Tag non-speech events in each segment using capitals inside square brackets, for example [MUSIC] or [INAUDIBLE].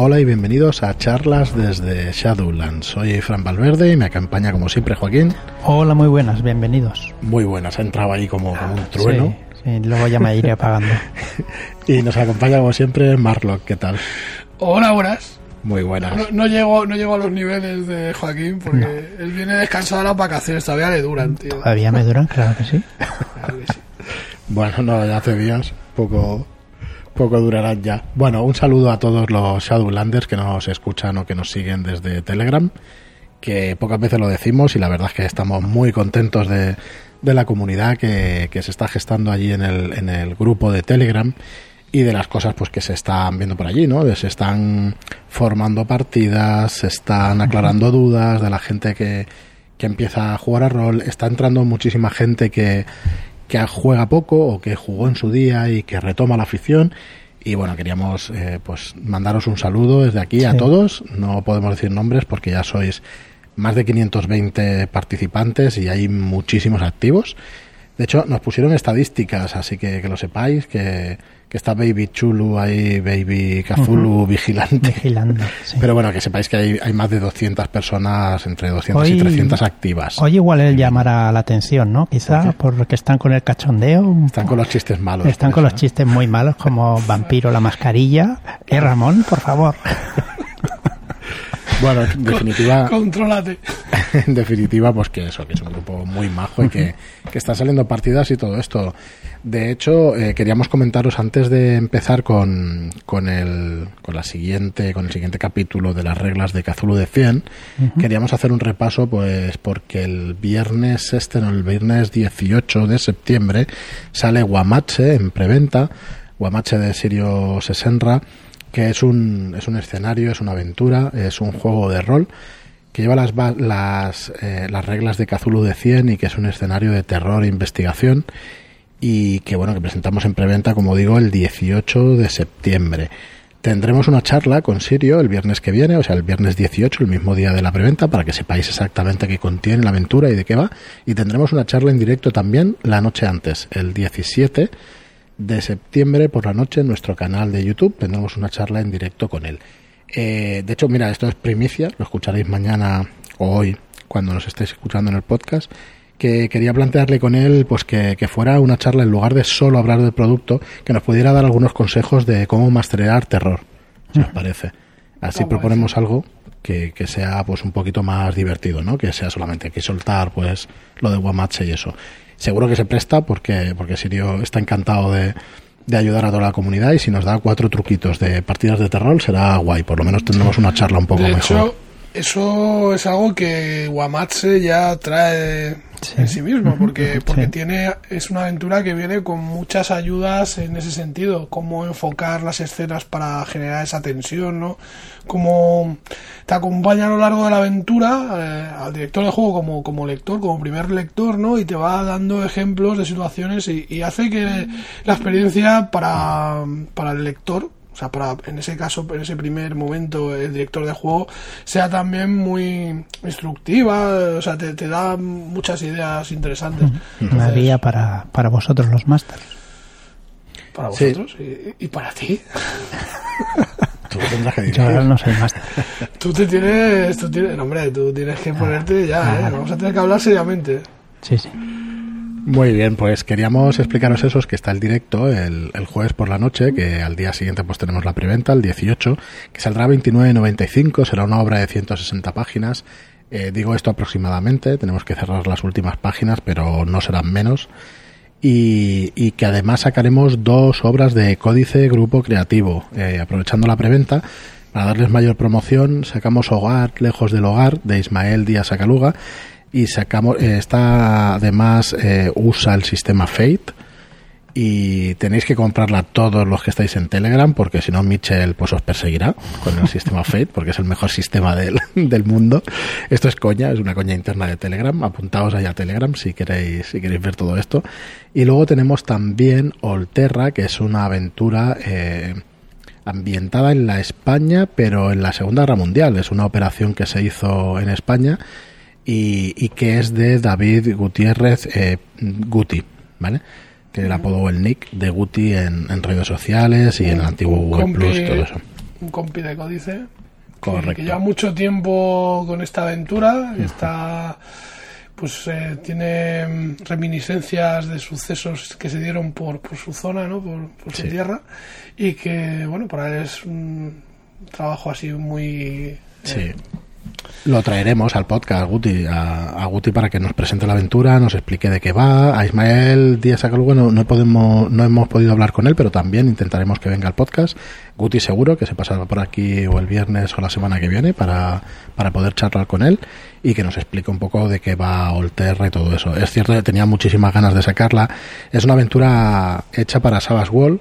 Hola y bienvenidos a charlas desde Shadowlands. Soy Fran Valverde y me acompaña como siempre Joaquín. Hola, muy buenas, bienvenidos. Muy buenas, ha entrado ahí como, como un trueno. Sí, sí, luego ya me iré apagando. [LAUGHS] y nos acompaña como siempre Marlock, ¿qué tal? Hola, buenas. Muy buenas. No, no llego, no llego a los niveles de Joaquín porque él viene descansado de las vacaciones, todavía le duran, tío. Todavía me duran, claro que sí. Claro que sí. [LAUGHS] Bueno, no, ya hace días, poco, poco durarán ya. Bueno, un saludo a todos los Shadowlanders que nos escuchan o que nos siguen desde Telegram, que pocas veces lo decimos y la verdad es que estamos muy contentos de, de la comunidad que, que se está gestando allí en el, en el grupo de Telegram y de las cosas pues que se están viendo por allí, ¿no? Se están formando partidas, se están aclarando dudas de la gente que, que empieza a jugar a rol, está entrando muchísima gente que, que juega poco o que jugó en su día y que retoma la afición. Y bueno, queríamos eh, pues mandaros un saludo desde aquí a todos. No podemos decir nombres porque ya sois más de 520 participantes y hay muchísimos activos. De hecho, nos pusieron estadísticas, así que que lo sepáis, que, que está Baby Chulu ahí, Baby Kazulu vigilante. Vigilando. sí. Pero bueno, que sepáis que hay, hay más de 200 personas, entre 200 y Hoy- 300 activas. Hoy igual él llamará la atención, ¿no? Quizá porque están con el cachondeo. Están con los chistes malos. Están por con eso, los chistes muy malos como [LAUGHS] Vampiro la mascarilla. Eh, Ramón, por favor. [LAUGHS] Bueno, en definitiva, [LAUGHS] Contrólate. [LAUGHS] en definitiva, pues que eso, que es un grupo muy majo y que, que está saliendo partidas y todo esto. De hecho, eh, queríamos comentaros antes de empezar con, con el, con la siguiente, con el siguiente capítulo de las reglas de Cthulhu de 100, queríamos hacer un repaso, pues, porque el viernes este, no, el viernes 18 de septiembre, sale Guamache en preventa, Guamache de Sirio Sesenra, que es un, es un escenario, es una aventura, es un juego de rol que lleva las, las, eh, las reglas de Cthulhu de 100 y que es un escenario de terror e investigación y que bueno que presentamos en preventa como digo el 18 de septiembre. Tendremos una charla con Sirio el viernes que viene o sea el viernes 18 el mismo día de la preventa para que sepáis exactamente qué contiene la aventura y de qué va. Y tendremos una charla en directo también la noche antes el 17 de septiembre por la noche en nuestro canal de YouTube tendremos una charla en directo con él eh, de hecho, mira, esto es primicia, lo escucharéis mañana o hoy cuando nos estéis escuchando en el podcast, que quería plantearle con él pues que, que fuera una charla en lugar de solo hablar del producto, que nos pudiera dar algunos consejos de cómo masterear terror, si os parece. Así proponemos algo que, que sea pues un poquito más divertido, ¿no? Que sea solamente aquí soltar pues lo de Guamache y eso. Seguro que se presta porque, porque Sirio está encantado de, de ayudar a toda la comunidad y si nos da cuatro truquitos de partidas de terror será guay. Por lo menos tendremos una charla un poco De mejor. hecho, eso es algo que Guamatse ya trae en sí mismo, porque, porque Sí. tiene es una aventura que viene con muchas ayudas en ese sentido, cómo enfocar las escenas para generar esa tensión, ¿no? Cómo te acompaña a lo largo de la aventura eh, al director de juego como, como lector, como primer lector, ¿no? Y te va dando ejemplos de situaciones y, y hace que la experiencia para, para el lector o sea, para, en ese caso, en ese primer momento, el director de juego sea también muy instructiva, o sea, te, te da muchas ideas interesantes. Una Entonces, guía para, para vosotros los másters. para Sí. vosotros y, y para ti. [LAUGHS] Tú tendrás que Yo ahora no soy máster. [LAUGHS] Tú te tienes, tú tienes, no, hombre, tú tienes que ponerte ya, ¿eh? Vamos a tener que hablar seriamente. Sí, sí. Muy bien, pues queríamos explicaros eso, es que está el directo el, el jueves por la noche, que al día siguiente pues tenemos la preventa, el 18, que saldrá a 29.95, será una obra de 160 páginas. Eh, digo esto aproximadamente, tenemos que cerrar las últimas páginas, pero no serán menos. Y, y que además sacaremos dos obras de códice grupo creativo, eh, aprovechando la preventa. Para darles mayor promoción, sacamos Hogar, Lejos del Hogar, de Ismael Díaz Acaluga, y sacamos eh, esta además eh, usa el sistema Fate y tenéis que comprarla todos los que estáis en Telegram porque si no Mitchell pues os perseguirá con el sistema [LAUGHS] Fate porque es el mejor sistema del, [LAUGHS] del mundo. Esto es coña es una coña interna de Telegram. Apuntaos ahí a Telegram si queréis si queréis ver todo esto. Y luego tenemos también Olterra que es una aventura eh, ambientada en la España pero en la Segunda Guerra Mundial. Es una operación que se hizo en España y, y que es de David Gutiérrez eh, Guti, ¿vale? Tiene el apodo el nick de Guti en, en redes sociales y en el antiguo Google Plus todo eso. un compi de Códice. que- Correcto. Que, lleva mucho tiempo con esta aventura. y Está. Pues eh, tiene mm, reminiscencias de sucesos que se dieron por, por su zona, ¿no? Por, por su Sí. tierra. Y que, bueno, para él es un trabajo así muy. Sí. Lo traeremos al podcast, Guti, a, a Guti para que nos presente la aventura, nos explique de qué va. A Ismael Díaz Acalugua no, no, podemos, no hemos podido hablar con él, pero también intentaremos que venga al podcast. Guti seguro que se pasará por aquí o el viernes o la semana que viene para, para poder charlar con él y que nos explique un poco de qué va Olterra y todo eso. Es cierto que tenía muchísimas ganas de sacarla. Es una aventura hecha para Savage World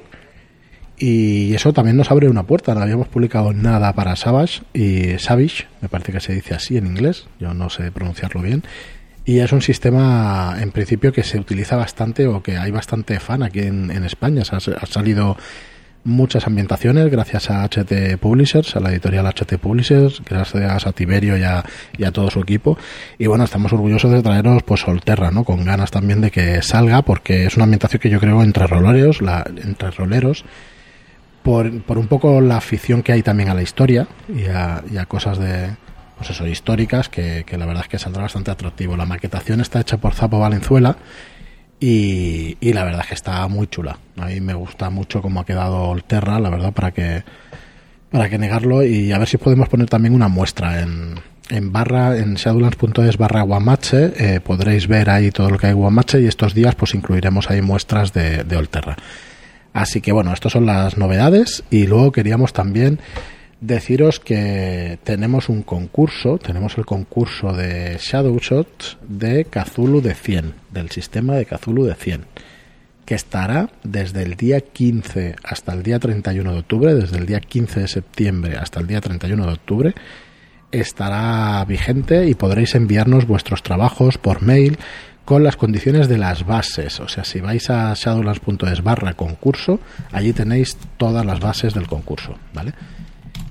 y eso también nos abre una puerta. No habíamos publicado nada para Savage y Savage, me parece que se dice así en inglés, yo no sé pronunciarlo bien. Y es un sistema, en principio, que se utiliza bastante o que hay bastante fan aquí en, en España. Se ha, salido muchas ambientaciones gracias a HT Publishers, a la editorial HT Publishers, gracias a Tiberio y a, y a todo su equipo. Y bueno, estamos orgullosos de traeros pues Solterra, ¿no? Con ganas también de que salga, porque es una ambientación que yo creo entre roleros, la, entre roleros, por, por un poco la afición que hay también a la historia y a, y a cosas de pues eso, históricas que, que la verdad es que saldrá bastante atractivo. La maquetación está hecha por Zapo Valenzuela y, la verdad es que está muy chula. A mí me gusta mucho cómo ha quedado Olterra, la verdad, para que para que negarlo y a ver si podemos poner también una muestra en, en barra en shadowlands.es barra guamache eh, podréis ver ahí todo lo que hay guamache y estos días pues incluiremos ahí muestras de Olterra así que bueno estas son las novedades y luego queríamos también deciros que tenemos un concurso tenemos el concurso de Shadow Shots de Cthulhu de 100 del sistema de Cthulhu de 100 que estará desde el día 15 hasta el día 31 de octubre, desde el día 15 de septiembre hasta el día 31 de octubre, estará vigente y podréis enviarnos vuestros trabajos por mail con las condiciones de las bases. O sea, si vais a shadowlands.es barra concurso, allí tenéis todas las bases del concurso, ¿vale?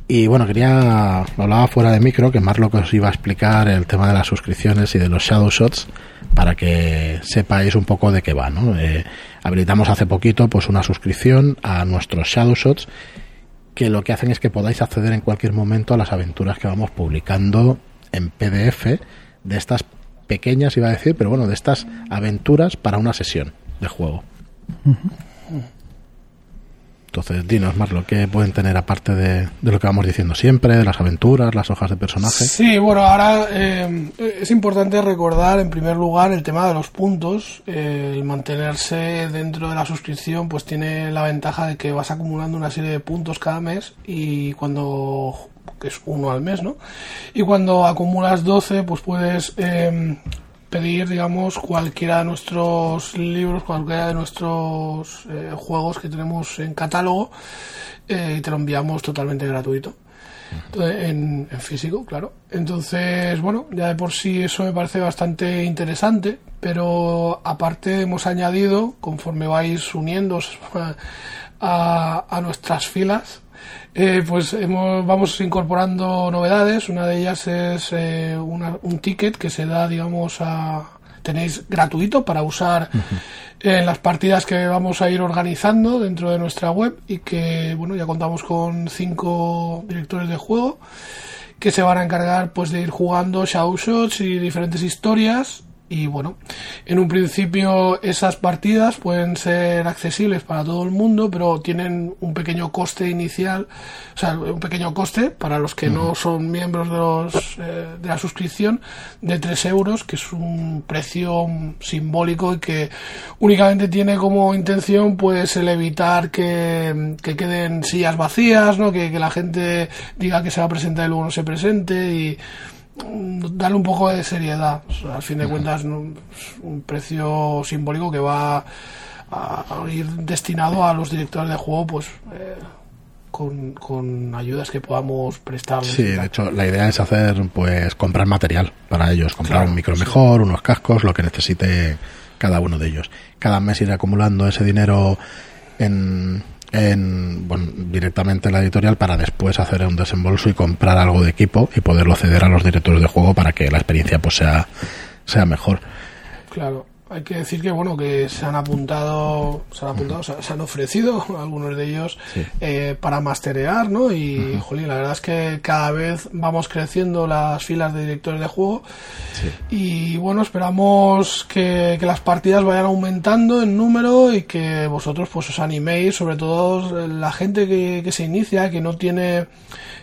Y bueno, quería, hablaba fuera de micro, que Marlo que os iba a explicar el tema de las suscripciones y de los Shadow Shots para que sepáis un poco de qué va, ¿no? Eh, habilitamos hace poquito pues una suscripción a nuestros Shadow Shots que lo que hacen es que podáis acceder en cualquier momento a las aventuras que vamos publicando en PDF de estas pequeñas, iba a decir, pero bueno, de estas aventuras para una sesión de juego. Entonces, dinos, Marlo, ¿qué pueden tener aparte de, lo que vamos diciendo siempre, de las aventuras, las hojas de personaje? Sí, bueno, ahora eh, es importante recordar, en primer lugar, el tema de los puntos. Eh, el mantenerse dentro de la suscripción, pues tiene la ventaja de que vas acumulando una serie de puntos cada mes y cuando que es uno al mes, ¿no? Y cuando acumulas 12, pues puedes eh, pedir, digamos, cualquiera de nuestros libros, cualquiera de nuestros eh, juegos que tenemos en catálogo eh, y te lo enviamos totalmente gratuito. En, físico, claro. Entonces, bueno, ya de por sí eso me parece bastante interesante, pero aparte hemos añadido, conforme vais uniéndose a, [LAUGHS] a, a nuestras filas, eh, pues hemos, vamos incorporando novedades. Una de ellas es eh, una, un ticket que se da, digamos, a tenéis gratuito para usar uh -huh. en las partidas que vamos a ir organizando dentro de nuestra web y que, bueno, ya contamos con cinco directores de juego que se van a encargar, pues, de ir jugando show shots y diferentes historias y bueno, en un principio esas partidas pueden ser accesibles para todo el mundo, pero tienen un pequeño coste inicial, o sea, un pequeño coste para los que no son miembros de, los, eh, de la suscripción de 3 euros, que es un precio simbólico y que únicamente tiene como intención pues el evitar que, que queden sillas vacías, ¿no? que, que la gente diga que se va a presentar y luego no se presente y darle un poco de seriedad. Al fin de cuentas, un precio simbólico que va a, ir destinado a los directores de juego, pues. Eh, con, con, ayudas que podamos prestar. Sí, de hecho, la idea es hacer, pues, comprar material para ellos, comprar claro, un micro mejor, sí. unos cascos, lo que necesite cada uno de ellos. Cada mes ir acumulando ese dinero en, en, directamente en la editorial para después hacer un desembolso y comprar algo de equipo y poderlo ceder a los directores de juego para que la experiencia pues sea, sea mejor. Claro. Hay que decir que bueno que se han apuntado se han apuntado se, se han ofrecido [LAUGHS] algunos de ellos eh, para masterear no y jolín, la verdad es que cada vez vamos creciendo las filas de directores de juego. Y bueno esperamos que, que las partidas vayan aumentando en número y que vosotros pues os animéis sobre todo la gente que, que se inicia que no tiene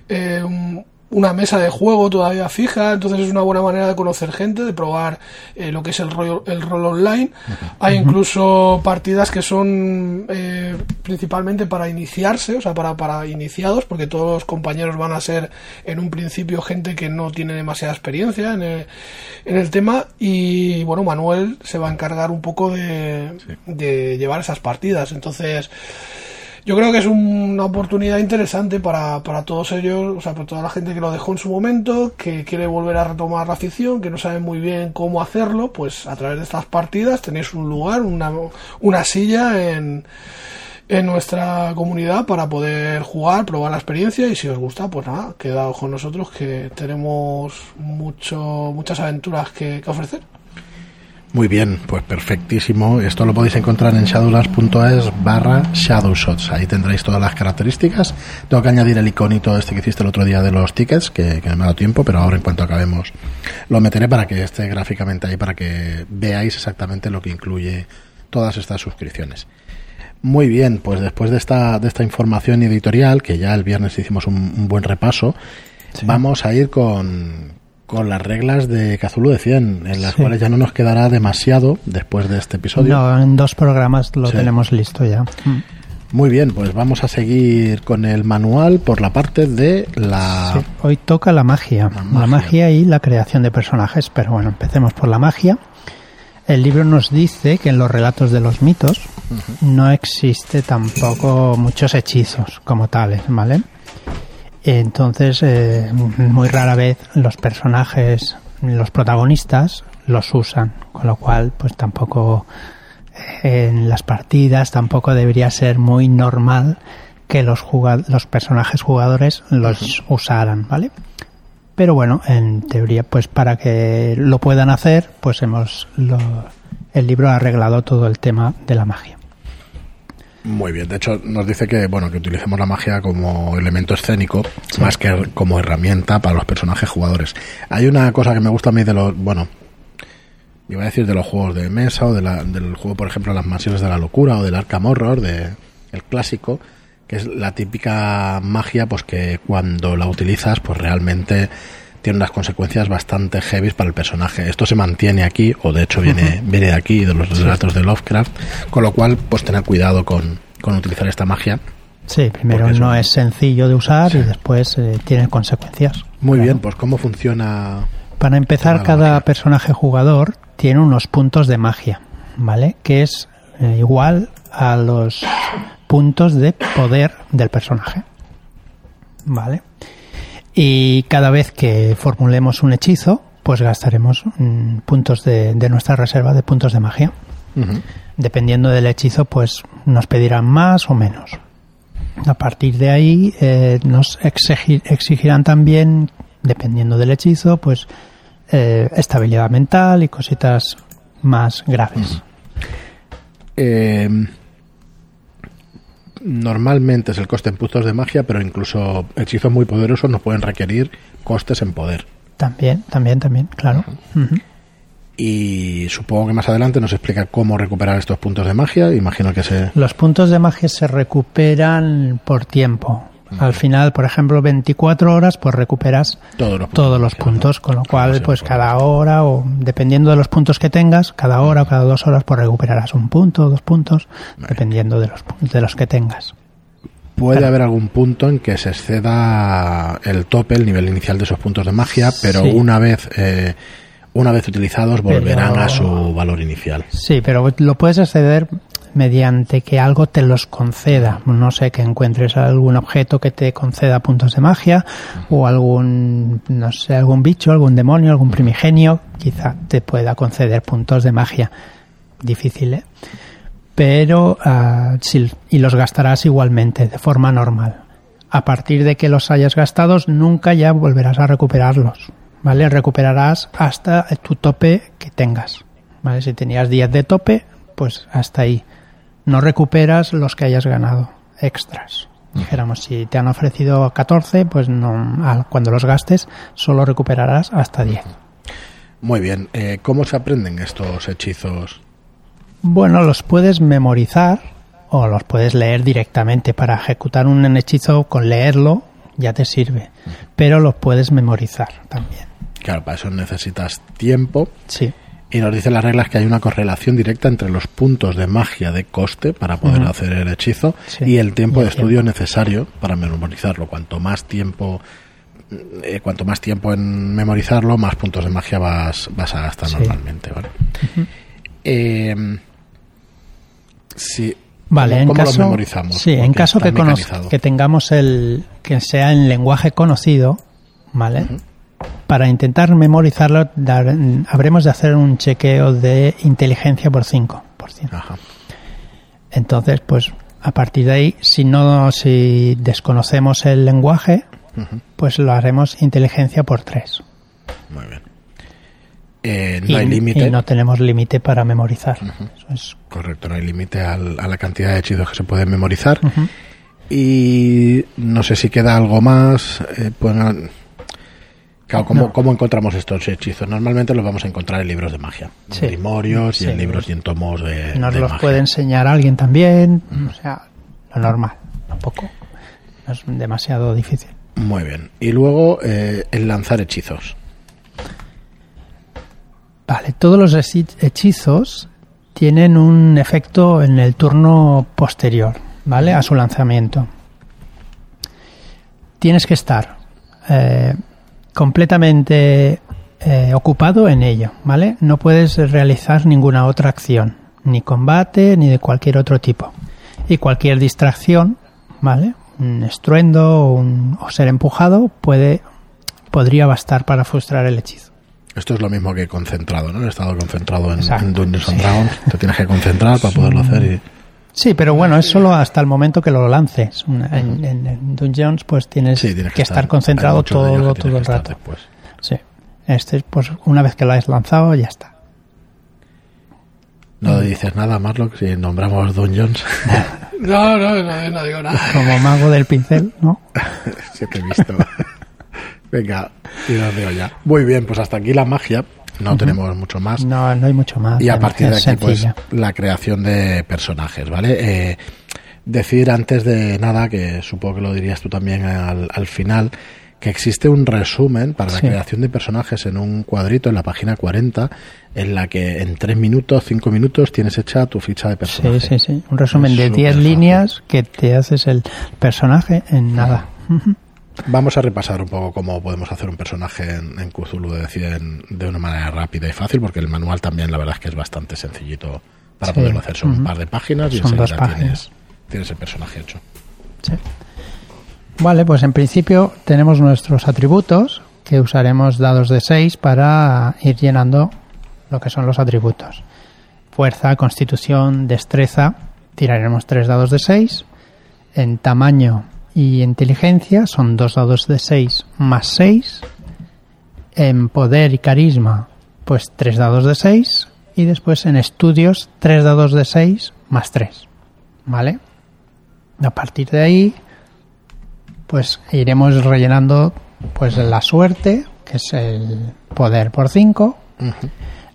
eh, un- una mesa de juego todavía fija, entonces es una buena manera de conocer gente, de probar eh, lo que es el rol, el rol online. [LAUGHS] Hay incluso partidas que son eh, principalmente para iniciarse, o sea, para, para iniciados, porque todos los compañeros van a ser en un principio gente que no tiene demasiada experiencia en el, en el tema y bueno, Manuel se va a encargar un poco de, de llevar esas partidas. Entonces, yo creo que es una oportunidad interesante para, para todos ellos, o sea, para toda la gente que lo dejó en su momento, que quiere volver a retomar la afición, que no sabe muy bien cómo hacerlo, pues a través de estas partidas tenéis un lugar, una, una silla en, en nuestra comunidad para poder jugar, probar la experiencia y si os gusta, pues nada, quedaos con nosotros que tenemos mucho, muchas aventuras que, que ofrecer. Muy bien, pues perfectísimo. Esto lo podéis encontrar en shadowlands.es barra shadowshots. Ahí tendréis todas las características. Tengo que añadir el iconito este que hiciste el otro día de los tickets, que, que no me ha dado tiempo, pero ahora en cuanto acabemos lo meteré para que esté gráficamente ahí, para que veáis exactamente lo que incluye todas estas suscripciones. Muy bien, pues después de esta, de esta información editorial, que ya el viernes hicimos un, un buen repaso, vamos a ir con, con las reglas de Cazulu de 100, en las Sí. cuales ya no nos quedará demasiado después de este episodio. No, en dos programas lo Sí. tenemos listo ya. Mm. Muy bien, pues vamos a seguir con el manual por la parte de la... Sí, Hoy toca la magia, La la magia. magia. y la creación de personajes, pero bueno, empecemos por la magia. El libro nos dice que en los relatos de los mitos no existe tampoco muchos hechizos como tales, ¿vale? Entonces, eh, muy rara vez los personajes, los protagonistas, los usan, con lo cual, pues tampoco eh, en las partidas tampoco debería ser muy normal que los, los personajes jugadores los usaran, ¿vale? Pero bueno, en teoría, pues para que lo puedan hacer, pues hemos lo- el libro ha arreglado todo el tema de la magia. Muy bien, de hecho nos dice que bueno que utilicemos la magia como elemento escénico más que como herramienta para los personajes jugadores. Hay una cosa que me gusta a mí de los, bueno, iba a decir de los juegos de mesa o de la- del juego, por ejemplo, Las Mansiones de la Locura o del Arkham Horror, de, el clásico, que es la típica magia pues que cuando la utilizas pues realmente tiene unas consecuencias bastante heavy para el personaje. Esto se mantiene aquí, o de hecho viene, viene de aquí, de los relatos de Lovecraft, con lo cual pues tener cuidado con, con utilizar esta magia. Sí, primero no es sencillo de usar Sí. y después eh, tiene consecuencias. Muy Claro. bien, pues cómo funciona... Para empezar, cada magia. personaje jugador tiene unos puntos de magia, ¿vale? Que es eh, igual a los puntos de poder del personaje, ¿vale? Y cada vez que formulemos un hechizo, pues gastaremos mm, puntos de, de nuestra reserva de puntos de magia. Dependiendo del hechizo, pues nos pedirán más o menos. A partir de ahí eh, nos exigi- exigirán también, dependiendo del hechizo, pues eh, estabilidad mental y cositas más graves. Eh, normalmente es el coste en puntos de magia, pero incluso hechizos muy poderosos nos pueden requerir costes en poder. También, también, también, claro. Y supongo que más adelante nos explica cómo recuperar estos puntos de magia. Imagino que se... Los puntos de magia se recuperan por tiempo. Al final, por ejemplo, 24 horas, pues recuperas Todos los puntos. todos los puntos, con lo cual, pues cada hora o dependiendo de los puntos que tengas, cada hora o cada dos horas, pues recuperarás un punto, dos puntos, dependiendo de los, de los que tengas. Puede Claro. haber algún punto en que se exceda el tope, el nivel inicial de esos puntos de magia, pero Sí. una vez eh, una vez utilizados volverán Pero- a su valor inicial. Sí, pero lo puedes acceder mediante que algo te los conceda. No sé, que encuentres algún objeto que te conceda puntos de magia o algún, no sé, algún bicho, algún demonio, algún primigenio, quizá te pueda conceder puntos de magia. Difícil, ¿eh? Pero, ah, sí, y los gastarás igualmente, de forma normal. A partir de que los hayas gastados, nunca ya volverás a recuperarlos, ¿vale? Recuperarás hasta tu tope que tengas. ¿vale? Si tenías 10 de tope, pues hasta ahí. No recuperas los que hayas ganado extras. Dijéramos, si te han ofrecido 14, pues no, cuando los gastes solo recuperarás hasta 10. Muy bien. Eh, ¿Cómo se aprenden estos hechizos? Bueno, los puedes memorizar o los puedes leer directamente. Para ejecutar un hechizo con leerlo ya te sirve. Pero los puedes memorizar también. Claro, para eso necesitas tiempo. Sí. Y nos dice las reglas que hay una correlación directa entre los puntos de magia de coste para poder hacer el hechizo Sí. y el tiempo Y de estudio necesario para memorizarlo. Cuanto más tiempo eh, cuanto más tiempo en memorizarlo, más puntos de magia vas, vas a gastar Sí. normalmente, ¿vale? Eh, sí. Vale, ¿Cómo, en cómo caso, lo memorizamos? Sí, en caso que, que tengamos el que sea en lenguaje conocido, ¿vale? Para intentar memorizarlo dar- habremos de hacer un chequeo de inteligencia por 5%. Ajá. Entonces, pues a partir de ahí, si no si desconocemos el lenguaje, Ujú. pues lo haremos inteligencia por 3. Muy bien. Eh, no y, hay límite. y no tenemos límite para memorizar. Eso es Correcto, no hay límite a la cantidad de hechizos que se pueden memorizar. Y no sé si queda algo más. eh, pueden- Claro, ¿cómo, No. cómo encontramos estos hechizos? Normalmente los vamos a encontrar en libros de magia. En Sí. grimorios y Sí. en libros y en tomos de, Nos de los magia. puede enseñar alguien también, o sea, lo normal, tampoco no es demasiado difícil. Muy bien. Y luego eh, el lanzar hechizos. Todos los hechi- hechizos tienen un efecto en el turno posterior, ¿vale? A su lanzamiento. Tienes que estar eh, completamente eh, ocupado en ello, ¿vale? No puedes realizar ninguna otra acción, ni combate, ni de cualquier otro tipo. Y cualquier distracción, ¿vale? Un estruendo o ser empujado puede, podría bastar para frustrar el hechizo. Esto es lo mismo que concentrado, ¿no? El estado concentrado en, Dungeons and sí. Dragons. Te tienes que concentrar para poderlo hacer. Y... Sí, pero bueno, es solo hasta el momento que lo lances. En, en- en Dungeons, pues tienes, Sí, tienes que, estar, concentrado todo, que todo el rato. después. Sí. Este, pues una vez que lo has lanzado, ya está. No dices nada, Marlock, si nombramos Dungeons. [LAUGHS] No, no, no, no digo nada. Como mago del pincel, ¿no? [LAUGHS] Sí que he visto. [LAUGHS] Venga, y nos veo ya. Muy bien, pues hasta aquí la magia. No tenemos mucho más. No, no hay mucho más. y a partir de aquí, es pues, la creación de personajes, ¿vale? Eh, decir antes de nada, que supongo que lo dirías tú también al, al final, que existe un resumen para la Sí. creación de personajes en un cuadrito en la página 40, en la que en 3 minutos, 5 minutos tienes hecha tu ficha de personaje. Sí, sí, sí. Un resumen Es de súper 10 fácil. líneas que te haces el personaje en nada. Vamos a repasar un poco cómo podemos hacer un personaje en, en Cthulhu de, decir, de una manera rápida y fácil, porque el manual también la verdad es que es bastante sencillito para Sí. poderlo hacer. Son un par de páginas y Son dos enseguida páginas. tienes, tienes el personaje hecho. Sí. Vale, pues en principio tenemos nuestros atributos que usaremos dados de 6 para ir llenando lo que son los atributos. Fuerza, constitución, destreza, tiraremos tres dados de 6. En tamaño y inteligencia son dos dados de 6 más 6. En poder y carisma, pues tres dados de 6. Y después en estudios, tres dados de 6 más 3. ¿Vale? A partir de ahí, pues iremos rellenando pues la suerte, que es el poder por 5,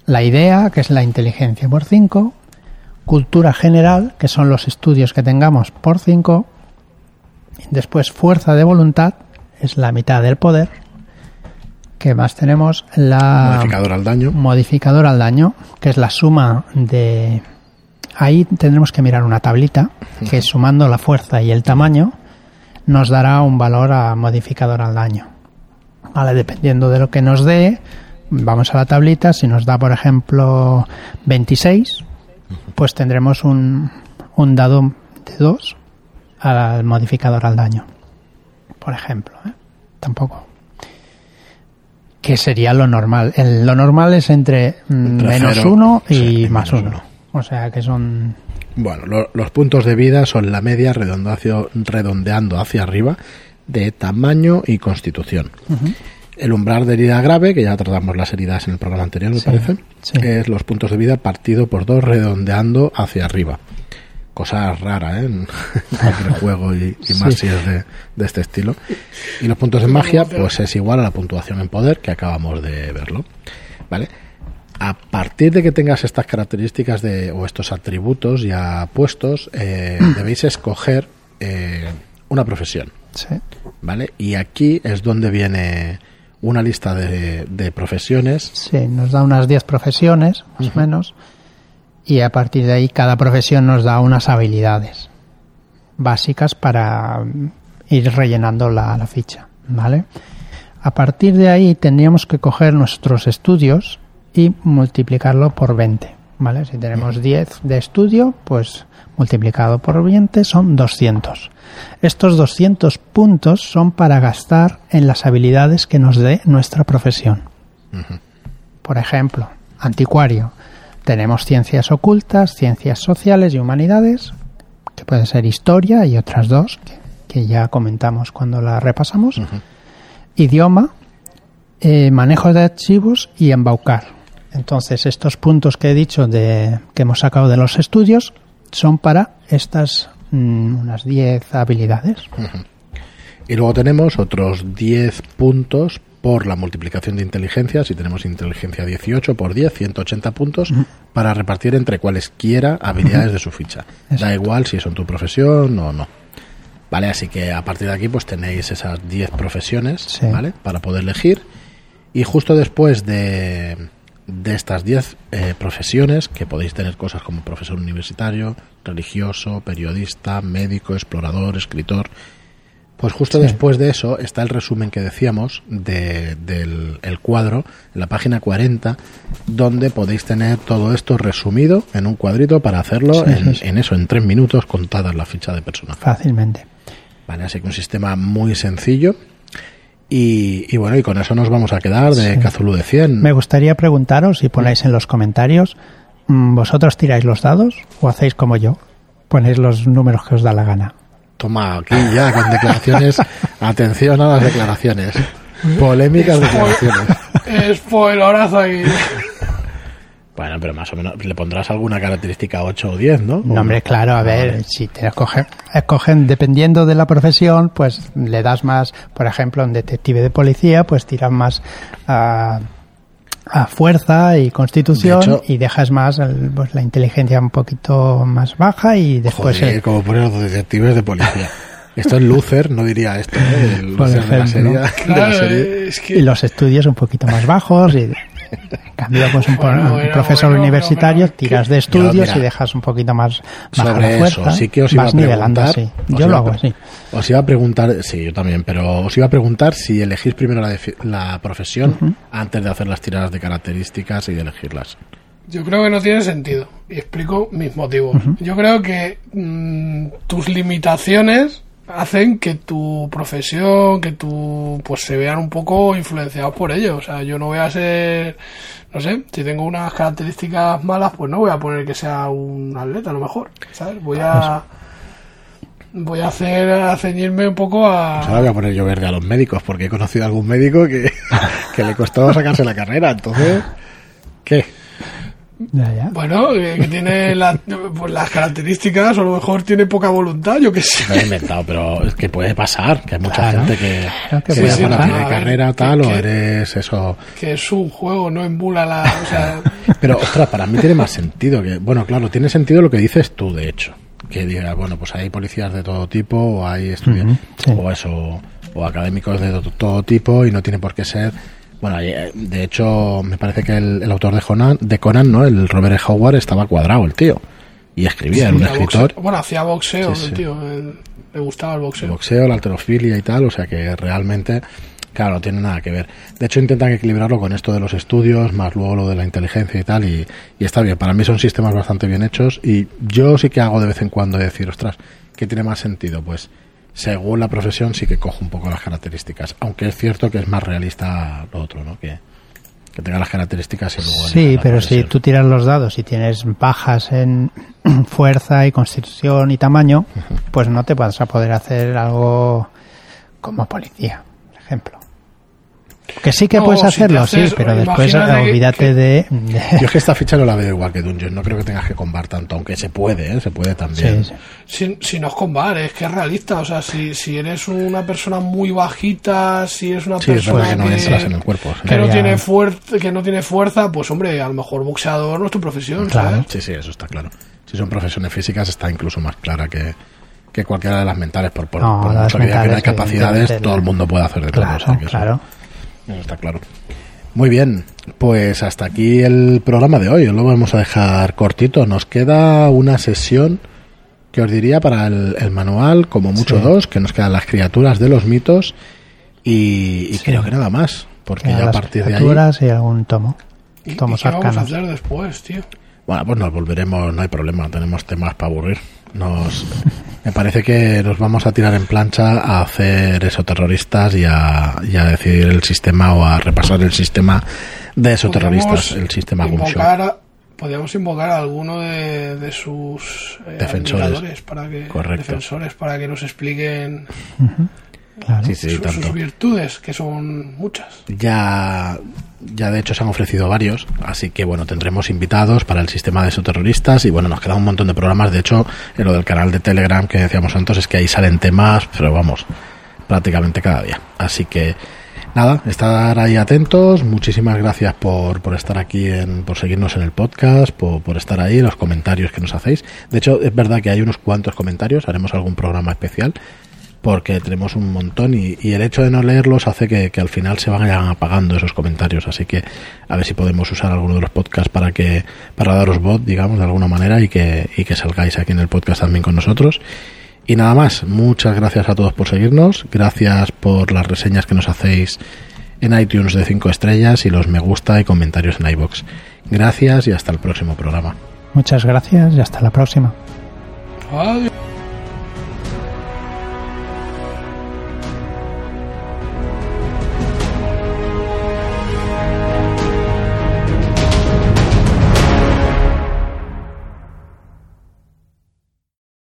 la idea, que es la inteligencia por 5, cultura general, que son los estudios que tengamos por 5, después fuerza de voluntad, es la mitad del poder, que más tenemos la Modificador al daño. modificador al daño, que es la suma de... Ahí tendremos que mirar una tablita que sumando la fuerza y el tamaño nos dará un valor a modificador al daño. Vale, dependiendo de lo que nos dé, vamos a la tablita, si nos da por ejemplo 26, pues tendremos un, un dado de 2 al modificador al daño. Por ejemplo, ¿eh? tampoco que sería lo normal. El- lo normal es entre, mm, Entre menos cero, uno y sí, más uno. uno. O sea que son... Bueno, lo- los puntos de vida son la media redondeando hacia, redondeando hacia arriba de tamaño y constitución. El umbral de herida grave, que ya tratamos las heridas en el programa anterior, me Sí, parece, sí. es los puntos de vida partido por dos redondeando hacia arriba. Cosa rara, ¿eh? [LAUGHS] [LAUGHS] En cualquier juego y, y más Sí. si es de, de este estilo. Y los puntos de magia, pues es igual a la puntuación en poder que acabamos de verlo. ¿Vale? A partir de que tengas estas características de, o estos atributos ya puestos, eh, [CLEARS THROAT] debéis escoger eh, una profesión. Sí. ¿Vale? Y aquí es donde viene una lista de, de profesiones. Sí, nos da unas 10 profesiones, más o menos, y a partir de ahí cada profesión nos da unas habilidades básicas para mm, ir rellenando la, la ficha, ¿vale? A partir de ahí tendríamos que coger nuestros estudios y multiplicarlo por 20, ¿vale? Si tenemos 10 de estudio, pues multiplicado por 20 son 200. Estos 200 puntos son para gastar en las habilidades que nos dé nuestra profesión. Por ejemplo, anticuario. Tenemos ciencias ocultas, ciencias sociales y humanidades, que pueden ser historia y otras dos, que, que ya comentamos cuando la repasamos. Idioma, eh, manejo de archivos y embaucar. Entonces, estos puntos que he dicho de, que hemos sacado de los estudios son para estas mm, unas 10 habilidades. Y luego tenemos otros 10 puntos por la multiplicación de inteligencia. Si tenemos inteligencia 18 por 10, 180 puntos para repartir entre cualesquiera habilidades de su ficha. Da igual si son tu profesión o no. Vale, así que a partir de aquí pues tenéis esas 10 profesiones, Sí. ¿vale? Para poder elegir. Y justo después de, de estas 10 eh, profesiones, que podéis tener cosas como profesor universitario, religioso, periodista, médico, explorador, escritor, pues justo Sí. después de eso está el resumen que decíamos de- del el cuadro, en la página 40, donde podéis tener todo esto resumido en un cuadrito para hacerlo Sí, en, sí, sí. en eso, en tres minutos contadas la ficha de personaje. Fácilmente. Vale, así que un sistema muy sencillo. Y, y bueno, y con eso nos vamos a quedar de. Cthulhu de 100. Me gustaría preguntaros si ponéis en los comentarios, mm, ¿vosotros tiráis los dados o hacéis como yo? Ponéis los números que os da la gana. Toma, aquí ya con declaraciones. [LAUGHS] Atención a las declaraciones. Polémicas declaraciones. [LAUGHS] Spoilorazo ahí. Bueno, pero más o menos le pondrás alguna característica 8 o 10, ¿no? No, hombre, claro, a ver, si te escogen, escogen, dependiendo de la profesión, pues le das más, por ejemplo, un detective de policía, pues tiras más a, a fuerza y constitución De hecho- y dejas más el- pues, la inteligencia un poquito más baja y después Joder, el- como ponen los detectives de policía. [LAUGHS] Esto en Luther no diría esto, ¿eh? El Por Luther de la serie. ejemplo. de la Claro, serie. es y los estudios un poquito más bajos y en [LAUGHS] cambio pues un, Bueno, un bueno, profesor bueno, universitario tiras de estudios mira, y dejas un poquito más baja Sobre la fuerza eso, sí que os iba vas a nivelando os yo iba lo a hago así Os iba a preguntar, sí, yo también, pero os iba a preguntar si elegís primero la profesión antes de hacer las tiradas de características y de elegirlas. Yo creo que no tiene sentido. Y explico mis motivos. Yo creo que mm, tus limitaciones hacen que tu profesión, que tu pues se vean un poco influenciados por ello. O sea, yo no voy a ser, no sé, si tengo unas características malas, pues no voy a poner que sea un atleta, a lo mejor, ¿sabes? Voy a voy a hacer a ceñirme un poco a Pues ahora voy a poner yo verde a los médicos, porque he conocido a algún médico que, [LAUGHS] que le costó sacarse la carrera. Entonces. Ya, ya. bueno, eh, que tiene la- pues las características, o a lo mejor tiene poca voluntad, yo qué sé. Lo he inventado, pero es que puede pasar, que hay mucha Claro. gente que, Claro que que puede bueno, pasar. tiene ver, carrera tal, que- o eres eso. que es un juego, no emula la. O sea, [LAUGHS] Pero, ostras, para mí tiene más sentido que. Bueno, claro, tiene sentido lo que dices tú, de hecho. Que diga, bueno, pues hay policías de todo tipo, o hay estudiantes, sí. o eso, o académicos de to- todo tipo, y no tiene por qué ser. Bueno, eh, de hecho, me parece que el, el autor de Conan, de Conan, ¿no? El Robert E. Howard estaba cuadrado, el tío. Y escribía, era un escritor. boxeo. Bueno, hacía boxeo, Sí, el sí. tío. le gustaba el el boxeo. boxeo, la alterofilia y tal, o sea que realmente, claro, no tiene nada que ver. De hecho, intentan equilibrarlo con esto de los estudios, más luego lo de la inteligencia y tal, y, y está bien. Para mí son sistemas bastante bien hechos y yo sí que hago de vez en cuando de decir, ostras, ¿qué tiene más sentido? Pues según la profesión sí que cojo un poco las características, aunque es cierto que es más realista lo otro, ¿no? Que, que tenga las características y luego... Sí, la pero si tú tiras los dados y tienes bajas en [CLEARS THROAT] fuerza y constitución y tamaño, pues no te vas a poder hacer algo como policía, por ejemplo. Que sí que No, puedes si hacerlo, haces- sí, pero después olvídate que- de... de- Yo es que [LAUGHS] esta ficha no la veo igual que Dungeon. No creo que tengas que combar tanto, aunque se puede, ¿eh? se puede también. Sí, sí. Si, si no es con bar, es que es realista. O sea, si, si eres una persona muy bajita, si eres una Sí, es persona que no que, entras en el cuerpo. que no tiene fuerza, que no tiene fuerza, pues hombre, a lo mejor boxeador no es tu profesión, Claro. ¿sabes? Sí, sí, eso está claro. Si son profesiones físicas, está incluso más clara que, que cualquiera de las mentales. Por, por, No, por las mucho que diga que no hay mentales, capacidades, todo el mundo puede hacer de todo. o sea Claro, eso- claro. Eso está claro. Muy bien, pues hasta aquí el programa de hoy. Lo vamos a dejar cortito. Nos queda una sesión que os diría para el, el manual, como mucho Sí. dos, que nos quedan las criaturas de los mitos y, y Sí. creo que nada más. Porque ya a partir de ahí... criaturas y algún tomo. ¿Y, y Tomos qué vamos a hacer después, tío? Bueno, pues nos volveremos, no hay problema, tenemos temas para aburrir. Nos, me parece que nos vamos a tirar en plancha a hacer esoterroristas y a, y a decidir el sistema o a repasar el sistema de esoterroristas, Podríamos el sistema Gumshoe. Podríamos invocar a alguno de, de sus eh, Defensores. para que, Correcto. defensores para que nos expliquen Claro. Sí, sí, su- tanto. sus virtudes, que son muchas. Ya, ya de hecho se han ofrecido varios, así que bueno, tendremos invitados para el sistema de esoterroristas y bueno, nos queda un montón de programas. De hecho, en lo del canal de Telegram que decíamos antes es que ahí salen temas, pero vamos, prácticamente cada día. Así que nada, estar ahí atentos. Muchísimas gracias por, por estar aquí, en, por seguirnos en el podcast, por, por estar ahí, los comentarios que nos hacéis. De hecho, es verdad que hay unos cuantos comentarios, haremos algún programa especial porque tenemos un montón y, y el hecho de no leerlos hace que, que al final se vayan apagando esos comentarios así que a ver si podemos usar alguno de los podcasts para que para daros voz digamos de alguna manera y que, y que salgáis aquí en el podcast también con nosotros y nada más muchas gracias a todos por seguirnos gracias por las reseñas que nos hacéis en iTunes de 5 estrellas y los me gusta y comentarios en iBox gracias y hasta el próximo programa Muchas gracias y hasta la próxima. Adiós.